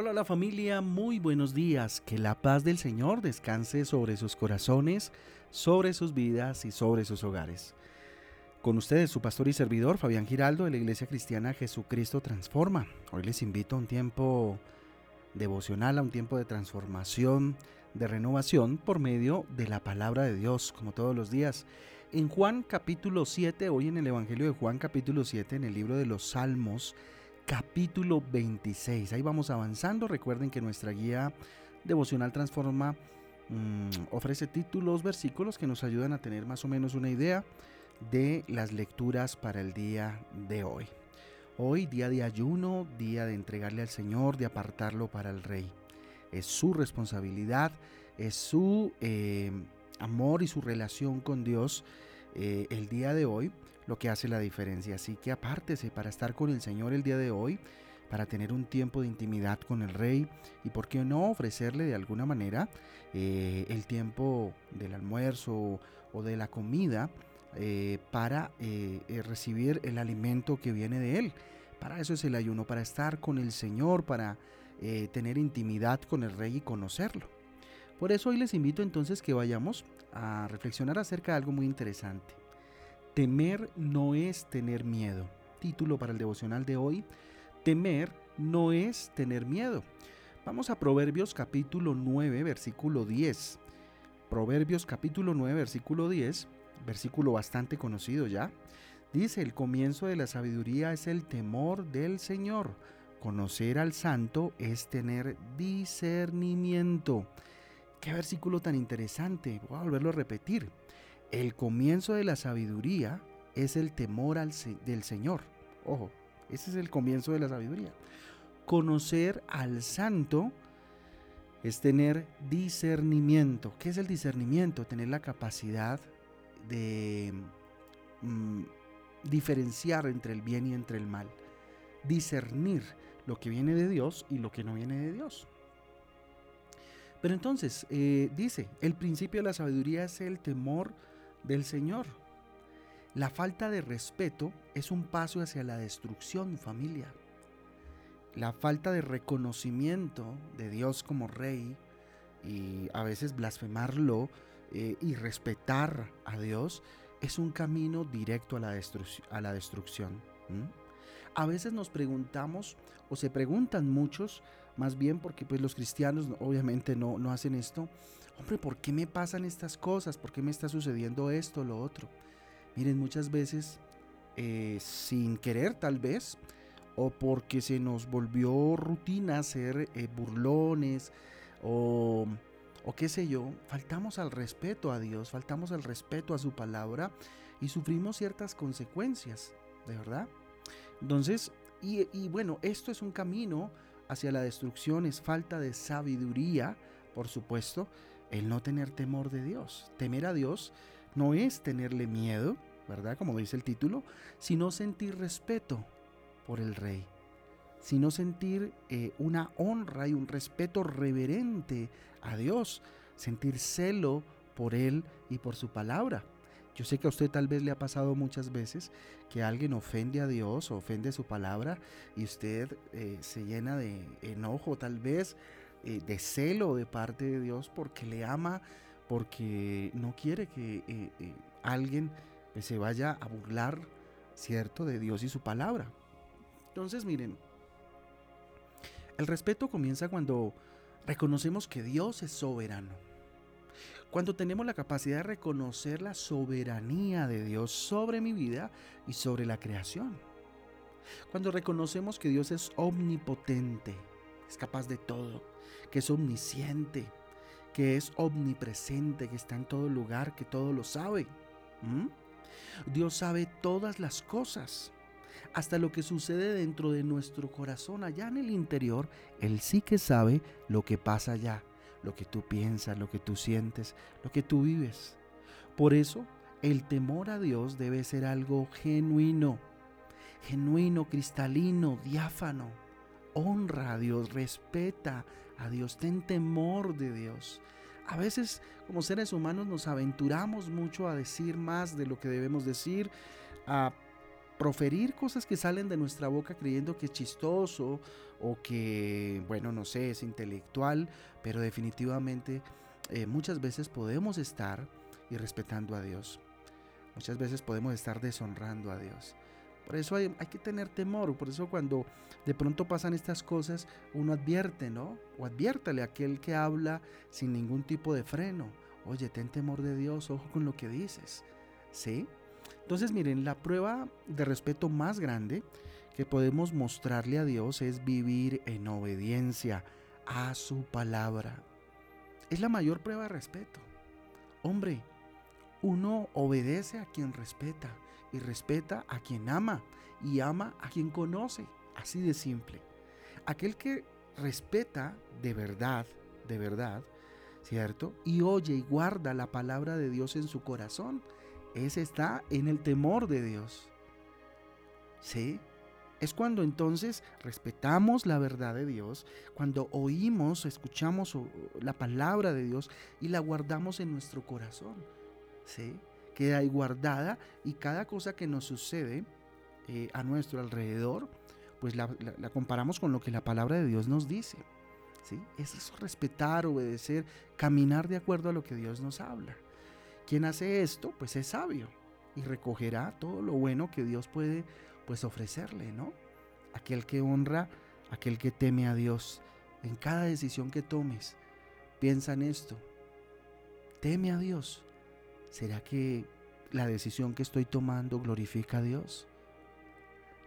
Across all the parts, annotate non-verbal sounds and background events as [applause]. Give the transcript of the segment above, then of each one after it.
Hola la familia, muy buenos días. Que la paz del Señor descanse sobre sus corazones, sobre sus vidas y sobre sus hogares. Con ustedes su pastor y servidor Fabián Giraldo de la Iglesia Cristiana Jesucristo Transforma. Hoy les invito a un tiempo devocional, a un tiempo de transformación, de renovación por medio de la palabra de Dios, como todos los días. En Juan capítulo 7, hoy en el Evangelio de Juan capítulo 7, en el libro de los Salmos, capítulo 26. Ahí vamos avanzando. Recuerden que nuestra guía devocional transforma mm, ofrece títulos, versículos que nos ayudan a tener más o menos una idea de las lecturas para el día de hoy. Hoy día de ayuno, día de entregarle al Señor, de apartarlo para el Rey. Es su responsabilidad, es su eh, amor y su relación con Dios eh, el día de hoy lo que hace la diferencia. Así que apártese para estar con el Señor el día de hoy, para tener un tiempo de intimidad con el Rey y por qué no ofrecerle de alguna manera eh, el tiempo del almuerzo o de la comida eh, para recibir el alimento que viene de Él. Para eso es el ayuno, para estar con el Señor, para tener intimidad con el Rey y conocerlo. Por eso hoy les invito entonces que vayamos a reflexionar acerca de algo muy interesante. Temer no es tener miedo. Título para el devocional de hoy. Temer no es tener miedo. Vamos a Proverbios capítulo 9, versículo 10. Proverbios capítulo 9, versículo 10, versículo bastante conocido ya. Dice, el comienzo de la sabiduría es el temor del Señor. Conocer al santo es tener discernimiento. Qué versículo tan interesante. Voy a volverlo a repetir. El comienzo de la sabiduría es el temor del Señor. Ojo, ese es el comienzo de la sabiduría. Conocer al santo es tener discernimiento. ¿Qué es el discernimiento? Tener la capacidad de mm, diferenciar entre el bien y entre el mal. Discernir lo que viene de Dios y lo que no viene de Dios. Pero entonces, eh, dice, el principio de la sabiduría es el temor del Señor. La falta de respeto es un paso hacia la destrucción, familia. La falta de reconocimiento de Dios como rey y a veces blasfemarlo eh, y respetar a Dios es un camino directo a la, a la destrucción. A veces nos preguntamos, o se preguntan muchos, más bien porque pues los cristianos obviamente no, no hacen esto, hombre, ¿por qué me pasan estas cosas? ¿Por qué me está sucediendo esto, lo otro? Miren, muchas veces, eh, sin querer tal vez, o porque se nos volvió rutina ser eh, burlones, o, o qué sé yo, faltamos al respeto a Dios, faltamos al respeto a su palabra y sufrimos ciertas consecuencias, ¿de verdad? Entonces, y, bueno, esto es un camino hacia la destrucción, es falta de sabiduría, por supuesto, el no tener temor de Dios. Temer a Dios no es tenerle miedo, ¿verdad? Como dice el título, sino sentir respeto por el rey, sino sentir eh, una honra y un respeto reverente a Dios, sentir celo por Él y por su palabra. Yo sé que a usted tal vez le ha pasado muchas veces que alguien ofende a Dios ofende su palabra y usted eh, se llena de enojo, tal vez eh, de celo de parte de Dios porque le ama, porque no quiere que eh, alguien pues, se vaya a burlar, ¿cierto?, de Dios y su palabra. Entonces, miren, el respeto comienza cuando reconocemos que Dios es soberano cuando tenemos la capacidad de reconocer la soberanía de Dios sobre mi vida y sobre la creación. Cuando reconocemos que Dios es omnipotente, es capaz de todo, que es omnisciente, que es omnipresente, que está en todo lugar, que todo lo sabe. Dios sabe todas las cosas, hasta lo que sucede dentro de nuestro corazón, allá en el interior, Él sí que sabe lo que pasa allá lo que tú piensas, lo que tú sientes, lo que tú vives. Por eso, el temor a Dios debe ser algo genuino, genuino, cristalino, diáfano. Honra a Dios, respeta a Dios, ten temor de Dios. A veces como seres humanos nos aventuramos mucho a decir más de lo que debemos decir, a proferir cosas que salen de nuestra boca creyendo que es chistoso o que, bueno, no sé, es intelectual, pero definitivamente eh, muchas veces podemos estar irrespetando a Dios. Muchas veces podemos estar deshonrando a Dios. Por eso hay, hay, que tener temor, por eso cuando de pronto pasan estas cosas, uno advierte, ¿no? O adviértale a aquel que habla sin ningún tipo de freno. Oye, ten temor de Dios, ojo con lo que dices. ¿Sí? Entonces, miren, la prueba de respeto más grande que podemos mostrarle a Dios es vivir en obediencia a su palabra. Es la mayor prueba de respeto. Hombre, uno obedece a quien respeta y respeta a quien ama y ama a quien conoce. Así de simple. Aquel que respeta de verdad, de verdad, ¿cierto? Y oye y guarda la palabra de Dios en su corazón, ese está en el temor de Dios. ¿Sí? Es cuando entonces respetamos la verdad de Dios, cuando oímos, escuchamos la palabra de Dios y la guardamos en nuestro corazón. ¿Sí? Queda ahí guardada y cada cosa que nos sucede eh, a nuestro alrededor, pues la, comparamos con lo que la palabra de Dios nos dice. ¿Sí? Es eso, respetar, obedecer, caminar de acuerdo a lo que Dios nos habla. Quien hace esto, pues es sabio y recogerá todo lo bueno que Dios puede pues ofrecerle, ¿no? Aquel que honra, aquel que teme a Dios. En cada decisión que tomes, piensa en esto. Teme a Dios. ¿Será que la decisión que estoy tomando glorifica a Dios?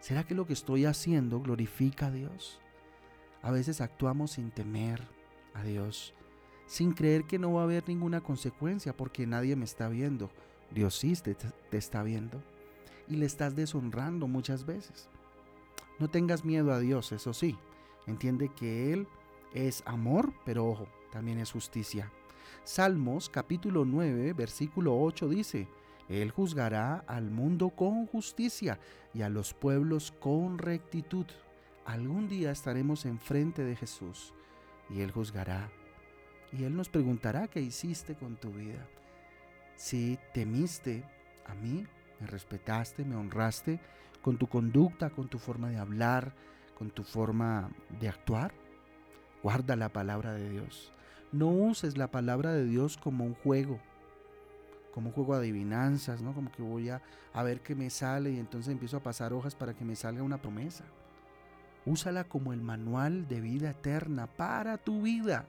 ¿Será que lo que estoy haciendo glorifica a Dios? A veces actuamos sin temer a Dios, sin creer que no va a haber ninguna consecuencia porque nadie me está viendo. Dios sí te, te está viendo y le estás deshonrando muchas veces. No tengas miedo a Dios, eso sí. Entiende que Él es amor, pero ojo, también es justicia. Salmos capítulo 9, versículo 8 dice, Él juzgará al mundo con justicia y a los pueblos con rectitud. Algún día estaremos enfrente de Jesús y Él juzgará. Y Él nos preguntará qué hiciste con tu vida. Si temiste a mí me respetaste, me honraste con tu conducta, con tu forma de hablar, con tu forma de actuar. Guarda la palabra de Dios. No uses la palabra de Dios como un juego, como un juego de adivinanzas, ¿no? Como que voy a, a ver qué me sale y entonces empiezo a pasar hojas para que me salga una promesa. Úsala como el manual de vida eterna para tu vida.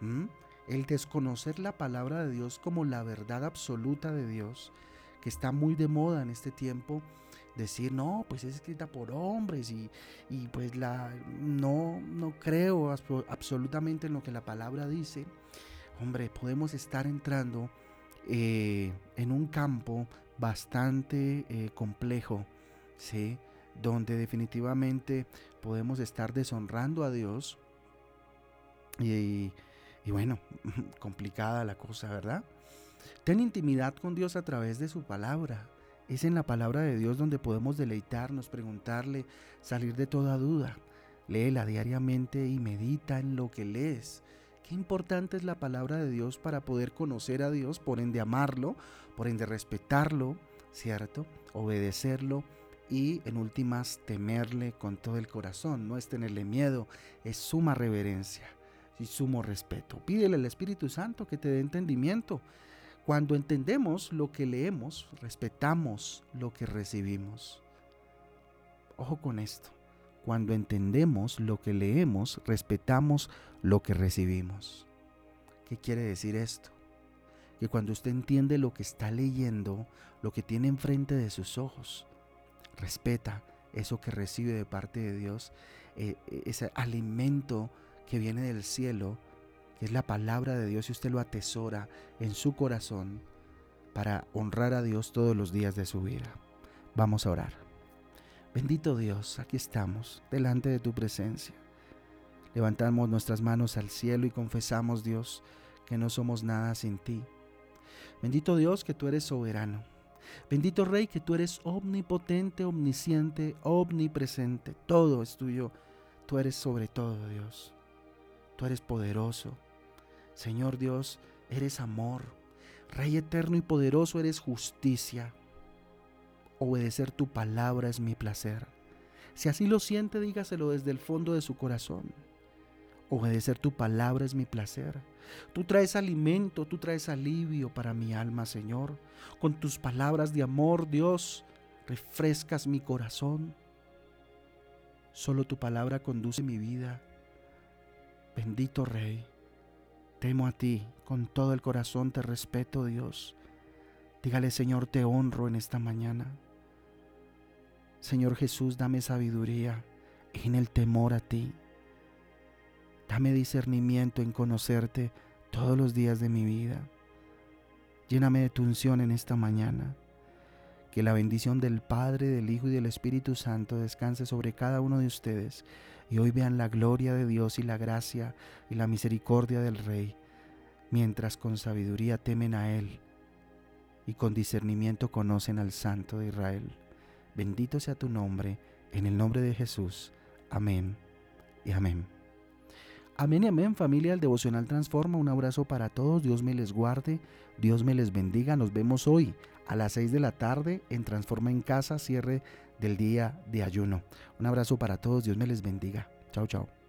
¿Mm? El desconocer la palabra de Dios como la verdad absoluta de Dios que está muy de moda en este tiempo, decir, no, pues es escrita por hombres y, pues la, no, no creo absolutamente en lo que la palabra dice, hombre, podemos estar entrando eh, en un campo bastante eh, complejo, ¿sí? donde definitivamente podemos estar deshonrando a Dios y, y bueno, [laughs] complicada la cosa, ¿verdad? Ten intimidad con Dios a través de su palabra. Es en la palabra de Dios donde podemos deleitarnos, preguntarle, salir de toda duda. Léela diariamente y medita en lo que lees. Qué importante es la palabra de Dios para poder conocer a Dios, por ende amarlo, por ende respetarlo, ¿cierto? Obedecerlo y en últimas temerle con todo el corazón. No es tenerle miedo, es suma reverencia y sumo respeto. Pídele al Espíritu Santo que te dé entendimiento cuando entendemos lo que leemos, respetamos lo que recibimos. Ojo con esto. Cuando entendemos lo que leemos, respetamos lo que recibimos. ¿Qué quiere decir esto? Que cuando usted entiende lo que está leyendo, lo que tiene enfrente de sus ojos, respeta eso que recibe de parte de Dios, eh, ese alimento que viene del cielo, es la palabra de Dios y usted lo atesora en su corazón para honrar a Dios todos los días de su vida. Vamos a orar. Bendito Dios, aquí estamos, delante de tu presencia. Levantamos nuestras manos al cielo y confesamos, Dios, que no somos nada sin ti. Bendito Dios, que tú eres soberano. Bendito Rey, que tú eres omnipotente, omnisciente, omnipresente. Todo es tuyo. Tú eres sobre todo, Dios. Tú eres poderoso. Señor Dios, eres amor. Rey eterno y poderoso, eres justicia. Obedecer tu palabra es mi placer. Si así lo siente, dígaselo desde el fondo de su corazón. Obedecer tu palabra es mi placer. Tú traes alimento, tú traes alivio para mi alma, Señor. Con tus palabras de amor, Dios, refrescas mi corazón. Solo tu palabra conduce mi vida. Bendito Rey, temo a ti, con todo el corazón te respeto, Dios. Dígale, Señor, te honro en esta mañana. Señor Jesús, dame sabiduría en el temor a ti. Dame discernimiento en conocerte todos los días de mi vida. Lléname de tu unción en esta mañana. Que la bendición del Padre, del Hijo y del Espíritu Santo descanse sobre cada uno de ustedes y hoy vean la gloria de Dios y la gracia y la misericordia del Rey, mientras con sabiduría temen a Él y con discernimiento conocen al Santo de Israel. Bendito sea tu nombre, en el nombre de Jesús. Amén y amén. Amén y amén, familia del Devocional Transforma. Un abrazo para todos. Dios me les guarde. Dios me les bendiga. Nos vemos hoy a las 6 de la tarde en Transforma en Casa, cierre del día de ayuno. Un abrazo para todos. Dios me les bendiga. Chao, chao.